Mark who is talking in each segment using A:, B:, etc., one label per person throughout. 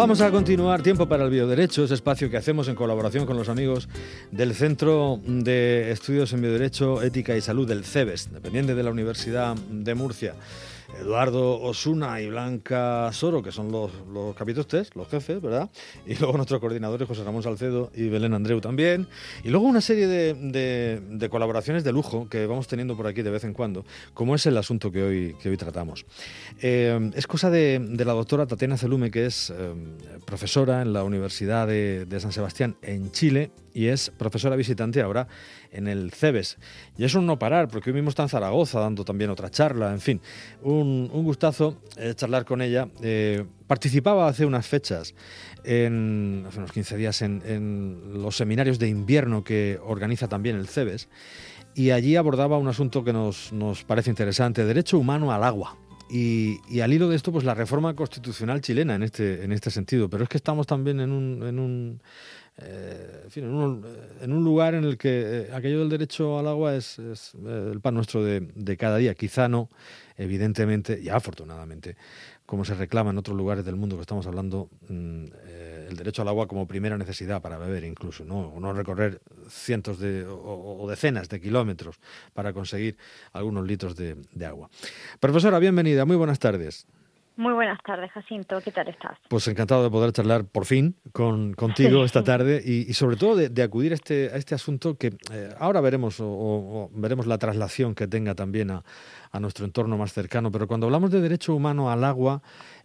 A: Vamos a continuar Tiempo para el Bioderecho, ese espacio que hacemos en colaboración con los amigos del Centro de Estudios en Bioderecho, Ética y Salud del CEBES, dependiente de la Universidad de Murcia. Eduardo Osuna y Blanca Soro, que son los, los capítulos los jefes, ¿verdad? Y luego nuestros coordinadores, José Ramón Salcedo y Belén Andreu también. Y luego una serie de, colaboraciones de lujo que vamos teniendo por aquí de vez en cuando, como es el asunto que hoy, tratamos. Eh, es cosa de, la doctora Tatiana Celume, que es eh, profesora en la Universidad de, San Sebastián en Chile y es profesora visitante ahora en el CEBES. Y es un no parar, porque hoy mismo está en Zaragoza dando también otra charla, en fin, gustazo eh, charlar con ella. Eh, participaba hace unas fechas, en, hace unos 15 días, en, los seminarios de invierno que organiza también el CEBES, y allí abordaba un asunto que nos, parece interesante, derecho humano al agua. Y, al hilo de esto, pues la reforma constitucional chilena en este, en este sentido. Pero es que estamos también en un eh, en, un, lugar en el que eh, aquello del derecho al agua es, eh, el pan nuestro de, cada día. Quizá no, evidentemente, y afortunadamente, como se reclama en otros lugares del mundo que estamos hablando, mm, el derecho al agua como primera necesidad para beber incluso, no, no recorrer cientos de, o, decenas de kilómetros para conseguir algunos litros de agua. Profesora, bienvenida, muy buenas tardes.
B: Muy buenas tardes, Jacinto. ¿Qué tal estás?
A: Pues encantado de poder charlar por fin con, contigo esta tarde y, sobre todo de, acudir a este, a este asunto que eh, ahora veremos o, veremos la traslación que tenga también a, a nuestro entorno más cercano. Pero cuando hablamos de derecho humano al agua,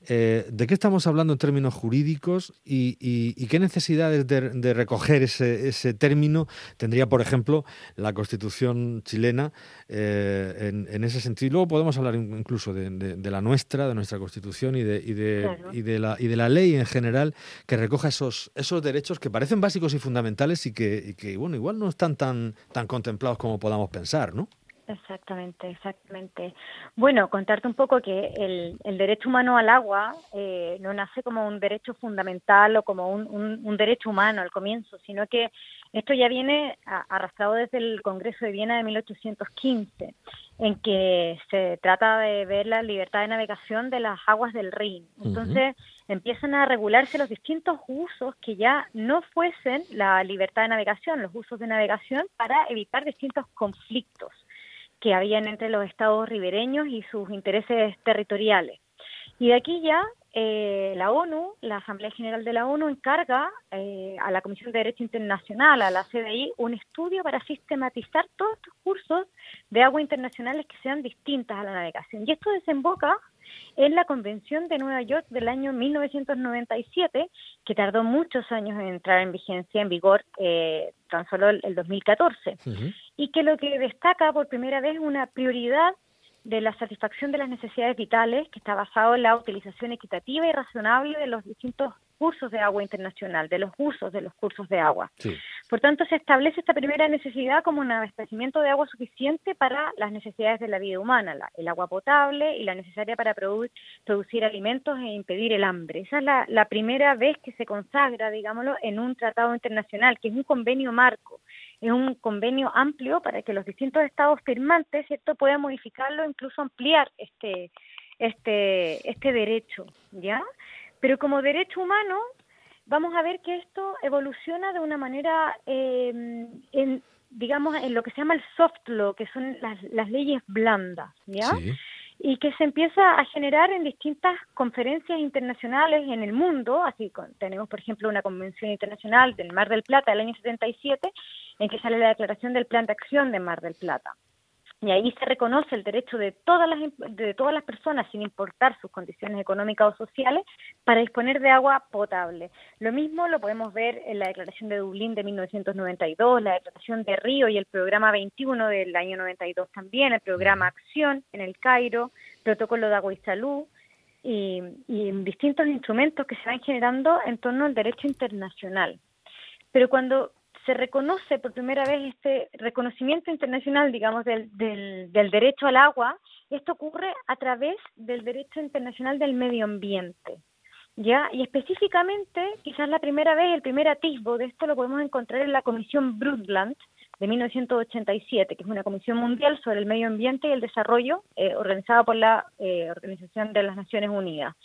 A: eh, ¿de qué estamos hablando en términos jurídicos y, qué necesidades de, recoger ese, término tendría, por ejemplo, la Constitución chilena eh, en, ese sentido? Luego podemos hablar incluso de, la nuestra, de nuestra Constitución y de, y de, la, y de la ley en general que recoja esos, esos derechos que parecen básicos y fundamentales y que, y que bueno, igual no están tan, tan contemplados como podamos pensar, ¿no?
B: Exactamente, exactamente. Bueno, contarte un poco que el, el derecho humano al agua eh, no nace como un derecho fundamental o como un, un, derecho humano al comienzo, sino que esto ya viene arrastrado desde el Congreso de Viena de 1815, en que se trata de ver la libertad de navegación de las aguas del Rin. Entonces empiezan a regularse los distintos usos que ya no fuesen la libertad de navegación, los usos de navegación para evitar distintos conflictos que habían entre los estados ribereños y sus intereses territoriales. Y de aquí ya eh, la ONU, la Asamblea General de la ONU, encarga eh, a la Comisión de Derecho Internacional, a la CDI, un estudio para sistematizar todos estos cursos de agua internacionales que sean distintas a la navegación. Y esto desemboca en la Convención de Nueva York del año 1997, que tardó muchos años en entrar en vigencia, en vigor, eh, tan solo el, 2014, y que lo que destaca por primera vez una prioridad de la satisfacción de las necesidades vitales, que está basado en la utilización equitativa y razonable de los distintos cursos de agua internacional, de los usos de los cursos de agua. Por tanto, se establece esta primera necesidad como un abastecimiento de agua suficiente para las necesidades de la vida humana, el agua potable y la necesaria para producir alimentos e impedir el hambre. Esa es la, la primera vez que se consagra, digámoslo, en un tratado internacional, que es un convenio marco es un convenio amplio para que los distintos estados firmantes cierto puedan modificarlo incluso ampliar este este este derecho ya pero como derecho humano, vamos a ver que esto evoluciona de una manera, em, en, digamos, en lo que se llama el soft law, que son las, leyes blandas, ¿ya? Y que se empieza a generar en distintas conferencias internacionales en el mundo, así tenemos, por ejemplo, una convención internacional del Mar del Plata del año 77, en que sale la declaración del Plan de Acción de Mar del Plata y ahí se reconoce el derecho de todas las de todas las personas sin importar sus condiciones económicas o sociales para disponer de agua potable. Lo mismo lo podemos ver en la Declaración de Dublín de 1992, la Declaración de Río y el Programa 21 del año 92 también, el Programa Acción en el Cairo, Protocolo de Agua y Salud y, y distintos instrumentos que se van generando en torno al derecho internacional. Pero cuando se reconoce por primera vez este reconocimiento internacional, digamos, del, del, derecho al agua, esto ocurre a través del derecho internacional del medio ambiente. ¿Ya? Y específicamente, quizás la primera vez, el primer atisbo de esto lo podemos encontrar en la Comisión Brundtland de 1987, que es una comisión mundial sobre el medio ambiente y el desarrollo eh, organizada por la eh, Organización de las Naciones Unidas.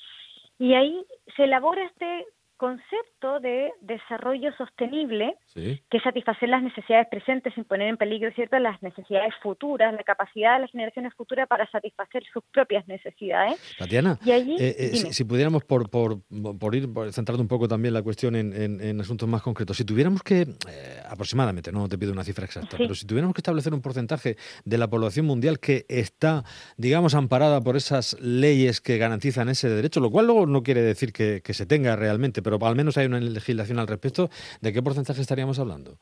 B: Y ahí se elabora este concepto de desarrollo sostenible, que es satisfacer las necesidades presentes sin poner en peligro cierto las necesidades futuras, la capacidad de las generaciones futuras para satisfacer sus propias necesidades.
A: Tatiana, eh, eh, si, pudiéramos por, por, por ir centrando un poco también la cuestión en, asuntos más concretos, si tuviéramos que, eh, aproximadamente, no te pido una cifra exacta, pero si tuviéramos que establecer un porcentaje de la población mundial que está, digamos, amparada por esas leyes que garantizan ese derecho, lo cual luego no quiere decir que, que se tenga realmente, pero al menos hay una legislación al respecto, ¿de qué porcentaje estaríamos hablando?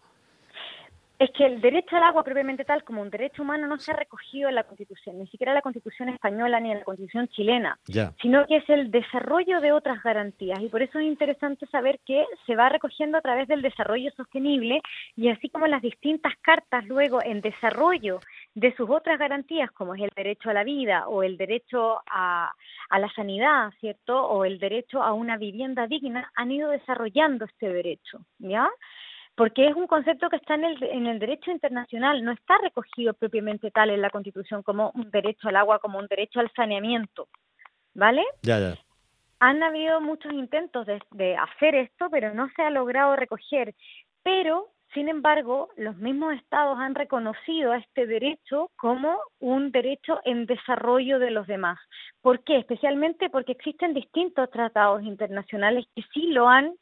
B: Es que el derecho al agua propiamente tal como un derecho humano no se ha recogido en la Constitución, ni siquiera en la Constitución española ni en la Constitución chilena, sino que es el desarrollo de otras garantías y por eso es interesante saber que se va recogiendo a través del desarrollo sostenible y así como las distintas cartas luego en desarrollo de sus otras garantías como es el derecho a la vida o el derecho a, a la sanidad, ¿cierto? O el derecho a una vivienda digna han ido desarrollando este derecho, ¿ya? porque es un concepto que está en el, en el derecho internacional, no está recogido propiamente tal en la Constitución como un derecho al agua, como un derecho al saneamiento, ¿vale?
A: Ya, ya.
B: Han habido muchos intentos de, de hacer esto, pero no se ha logrado recoger. Pero, sin embargo, los mismos estados han reconocido a este derecho como un derecho en desarrollo de los demás. ¿Por qué? Especialmente porque existen distintos tratados internacionales que sí lo han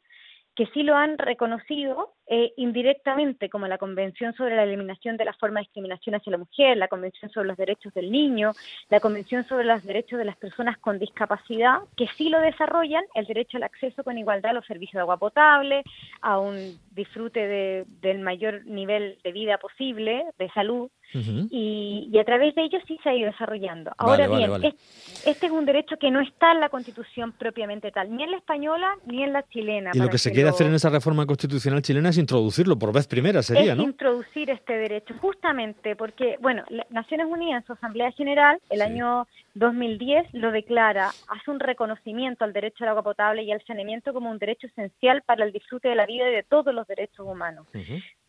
B: que sí lo han reconocido eh, indirectamente, como la Convención sobre la Eliminación de la Forma de Discriminación hacia la Mujer, la Convención sobre los Derechos del Niño, la Convención sobre los Derechos de las Personas con Discapacidad, que sí lo desarrollan, el derecho al acceso con igualdad a los servicios de agua potable, a un disfrute de, del mayor nivel de vida posible, de salud, y, a través de ello sí se ha ido desarrollando. Ahora bien, este es un derecho que no está en la Constitución propiamente tal, ni en la española ni en la chilena.
A: Y lo que se quiere hacer en esa reforma constitucional chilena es introducirlo por vez primera, sería,
B: es introducir este derecho, justamente porque, bueno, Naciones Unidas en su Asamblea General, el año 2010, lo declara, hace un reconocimiento al derecho al agua potable y al saneamiento como un derecho esencial para el disfrute de la vida y de todos los derechos humanos.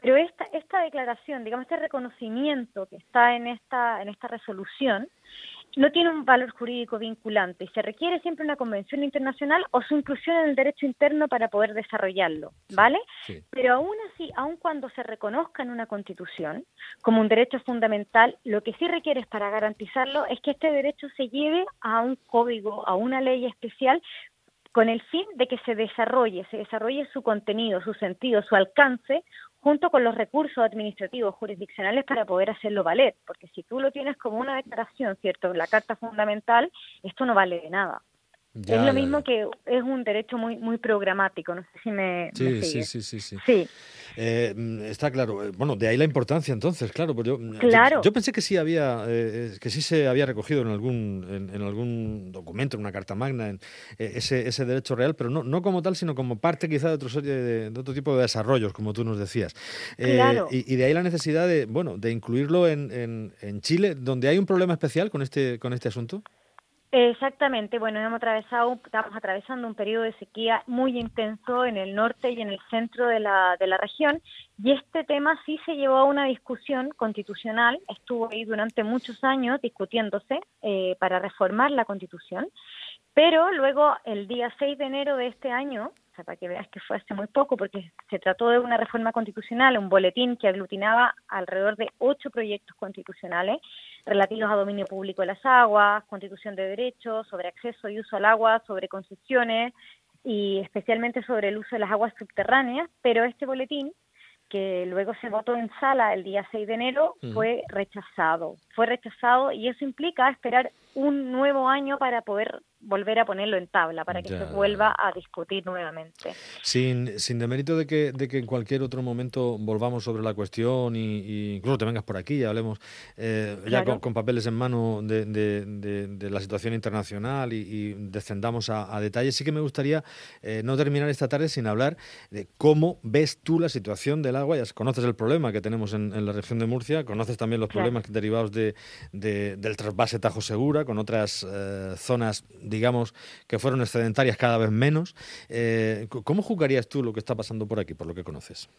B: Pero esta, esta declaración, digamos, este reconocimiento que está en esta, en esta resolución, no tiene un valor jurídico vinculante y se requiere siempre una convención internacional o su inclusión en el derecho interno para poder desarrollarlo, ¿vale? Pero aún así, aun cuando se reconozca en una constitución como un derecho fundamental, lo que sí requiere para garantizarlo es que este derecho se lleve a un código, a una ley especial con el fin de que se desarrolle, se desarrolle su contenido, su sentido, su alcance, junto con los recursos administrativos jurisdiccionales para poder hacerlo valer, porque si tú lo tienes como una declaración, ¿cierto?, la Carta Fundamental, esto no vale de nada. Es lo mismo que es un derecho muy muy programático, no sé si me...
A: Sí, sí, sí, sí, sí, eh, mm, está claro. Eh, bueno, de ahí la importancia entonces, claro. Pues yo, mm,
B: claro.
A: Yo, pensé que sí había, eh, que sí se había recogido en algún, en, algún documento, en una carta magna, en, ese, ese derecho real, pero no, no como tal, sino como parte quizá de otro, de, otro tipo de desarrollos, como tú nos decías.
B: Claro.
A: Y, de ahí la necesidad de, bueno, de incluirlo en, en, en Chile, donde hay un problema especial con este, con este asunto.
B: Exactamente, bueno, hemos atravesado, estamos atravesando un periodo de sequía muy intenso en el norte y en el centro de la, de la región y este tema sí se llevó a una discusión constitucional, estuvo ahí durante muchos años discutiéndose eh, para reformar la constitución, pero luego el día 6 de enero de este año para que veas que fue hace muy poco, porque se trató de una reforma constitucional, un boletín que aglutinaba alrededor de ocho proyectos constitucionales relativos a dominio público de las aguas, constitución de derechos, sobre acceso y uso al agua, sobre concesiones y especialmente sobre el uso de las aguas subterráneas, pero este boletín que luego se votó en sala el día 6 de enero, fue rechazado. Fue rechazado y eso implica esperar un nuevo año para poder volver a ponerlo en tabla, para que se vuelva a discutir nuevamente.
A: Sin, sin demérito de que, de que en cualquier otro momento volvamos sobre la cuestión y, incluso te vengas por aquí y hablemos eh, ya con, papeles en mano de, de, la situación internacional y, descendamos a, detalles, sí que me gustaría eh, no terminar esta tarde sin hablar de cómo ves tú la situación del agua. Ya conoces el problema que tenemos en, la región de Murcia, conoces también los problemas derivados de, del trasvase Tajo Segura, con otras eh, zonas digamos, que fueron excedentarias cada vez menos. Eh, ¿Cómo jugarías tú lo que está pasando por aquí, por lo que conoces?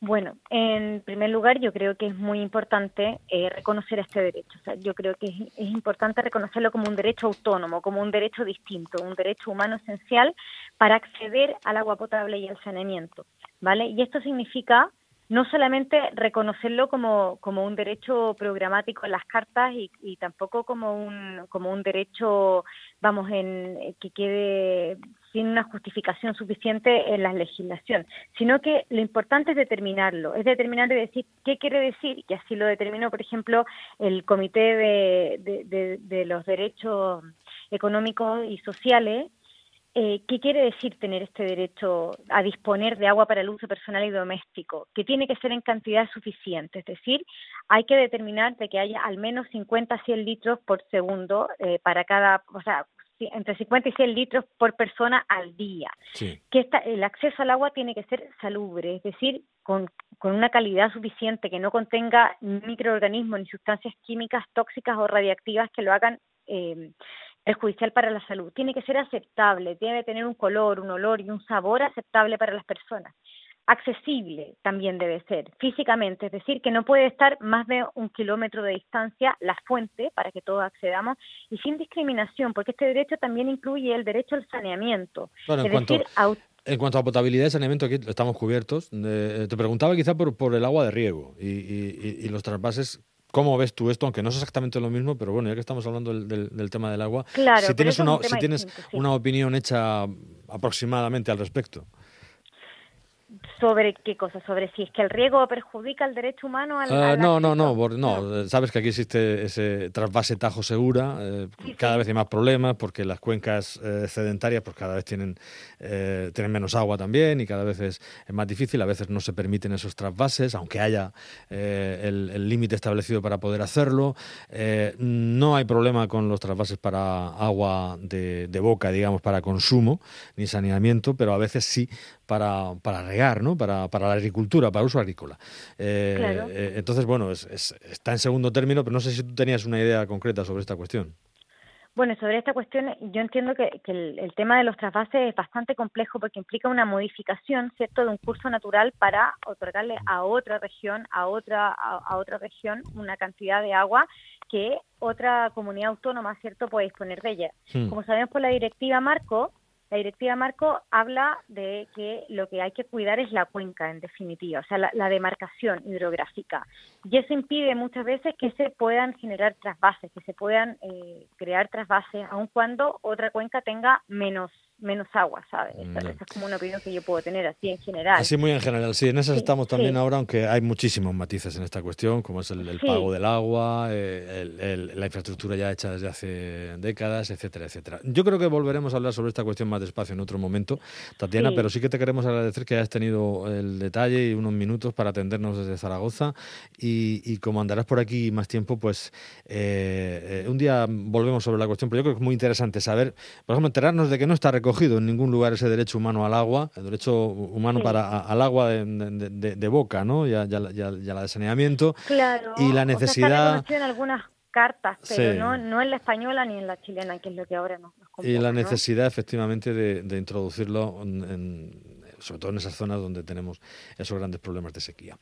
B: Bueno, en primer lugar, yo creo que es muy importante eh, reconocer este derecho. O sea, yo creo que es, es, importante reconocerlo como un derecho autónomo, como un derecho distinto, un derecho humano esencial para acceder al agua potable y al saneamiento, ¿vale? Y esto significa no solamente reconocerlo como, como un derecho programático en las cartas y, y, tampoco como un, como un derecho, vamos, en que quede sin una justificación suficiente en la legislación, sino que lo importante es determinarlo, es determinar y decir qué quiere decir, y así lo determinó, por ejemplo, el Comité de, de, de los Derechos Económicos y Sociales, eh, ¿Qué quiere decir tener este derecho a disponer de agua para el uso personal y doméstico? Que tiene que ser en cantidad suficiente, es decir, hay que determinar de que haya al menos 50 a 100 litros por segundo eh, para cada, o sea, entre 50 y 100 litros por persona al día.
A: Sí.
B: Que esta, el acceso al agua tiene que ser salubre, es decir, con, con una calidad suficiente, que no contenga microorganismos ni sustancias químicas tóxicas o radiactivas que lo hagan eh, perjudicial para la salud. Tiene que ser aceptable, debe tener un color, un olor y un sabor aceptable para las personas. Accesible también debe ser, físicamente, es decir, que no puede estar más de un kilómetro de distancia la fuente para que todos accedamos y sin discriminación, porque este derecho también incluye el derecho al saneamiento.
A: Bueno, en,
B: es
A: cuanto,
B: decir, aut
A: en cuanto a potabilidad y saneamiento, aquí estamos cubiertos. Eh, te preguntaba quizá por, por el agua de riego y, y, y los trasvases ¿Cómo ves tú esto? Aunque no es exactamente lo mismo, pero bueno, ya que estamos hablando del, del, del tema del agua,
B: claro,
A: si tienes, una,
B: un
A: si tienes
B: distinto, sí.
A: una opinión hecha aproximadamente al respecto.
B: ¿Sobre qué cosa? ¿Sobre si es que el riego perjudica el derecho humano al,
A: Uh, no, no, no, por- no, sabes que aquí existe ese trasvase Tajo Segura, eh, cada vez hay más problemas porque las cuencas eh, sedentarias pues cada vez tienen, eh, tienen menos agua también y cada vez es, es más difícil, a veces no se permiten esos trasvases, aunque haya eh, el límite establecido para poder hacerlo. Eh, no hay problema con los trasvases para agua de, de boca, digamos, para consumo ni saneamiento, pero a veces sí para, para regar, ¿no? Para, para la agricultura, para uso agrícola. Eh,
B: Claro.
A: eh, entonces, bueno, es, es- está en segundo término, pero no sé si tú tenías una idea concreta sobre esta cuestión.
B: Bueno, sobre esta cuestión, yo entiendo que, que el, el tema de los trasvases es bastante complejo porque implica una modificación, ¿cierto?, de un curso natural para otorgarle a otra región, a otra, a, a otra región, una cantidad de agua que otra comunidad autónoma, ¿cierto?, puede disponer de ella.
A: Hmm.
B: Como sabemos por la directiva Marco, la directiva Marco habla de que lo que hay que cuidar es la cuenca, en definitiva, o sea, la, demarcación hidrográfica. Y eso impide muchas veces que se puedan generar trasvases, que se puedan eh, crear trasvases, aun cuando otra cuenca tenga menos menos agua, ¿sabes? Esa, es como una opinión que yo puedo tener así en general.
A: Así muy en general, sí, en esas
B: Sí,
A: estamos también
B: sí.
A: ahora, aunque hay muchísimos matices en esta cuestión, como es el, el
B: Sí.
A: pago del agua, eh, el- el- la infraestructura ya hecha desde hace décadas, etcétera, etcétera. Yo creo que volveremos a hablar sobre esta cuestión más despacio en otro momento, Tatiana, pero sí que te queremos agradecer que hayas tenido el detalle y unos minutos para atendernos desde Zaragoza y, y como andarás por aquí más tiempo, pues eh, eh, un día volvemos sobre la cuestión, pero yo creo que es muy interesante saber, por ejemplo, enterarnos de que no está recogido en ningún lugar ese derecho humano al agua, el derecho humano
B: Sí.
A: para a- al agua de, de- de- de boca, ¿no? Y a, y a la- de saneamiento.
B: Claro.
A: y la
B: o sea,
A: necesidad-
B: está reconocido en algunas cartas, pero
A: Sí.
B: no, no en la española ni en la chilena, que es lo que ahora nos, nos
A: Y la
B: ¿no?
A: necesidad, efectivamente, de, de introducirlo, en, en- sobre todo en esas zonas donde tenemos esos grandes problemas de sequía.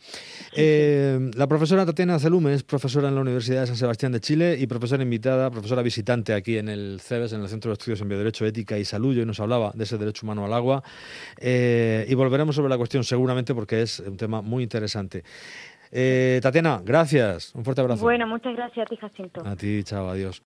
A: Eh, la profesora Tatiana Celume es profesora en la Universidad de San Sebastián de Chile y profesora invitada, profesora visitante aquí en el CEBES, en el Centro de Estudios en Bioderecho, Ética y Salud, y hoy nos hablaba de ese derecho humano al agua. Eh, y volveremos sobre la cuestión seguramente porque es un tema muy interesante. Eh, Tatiana, gracias. Un fuerte abrazo.
B: Bueno, muchas gracias a ti, Jacinto.
A: A ti, chao, adiós.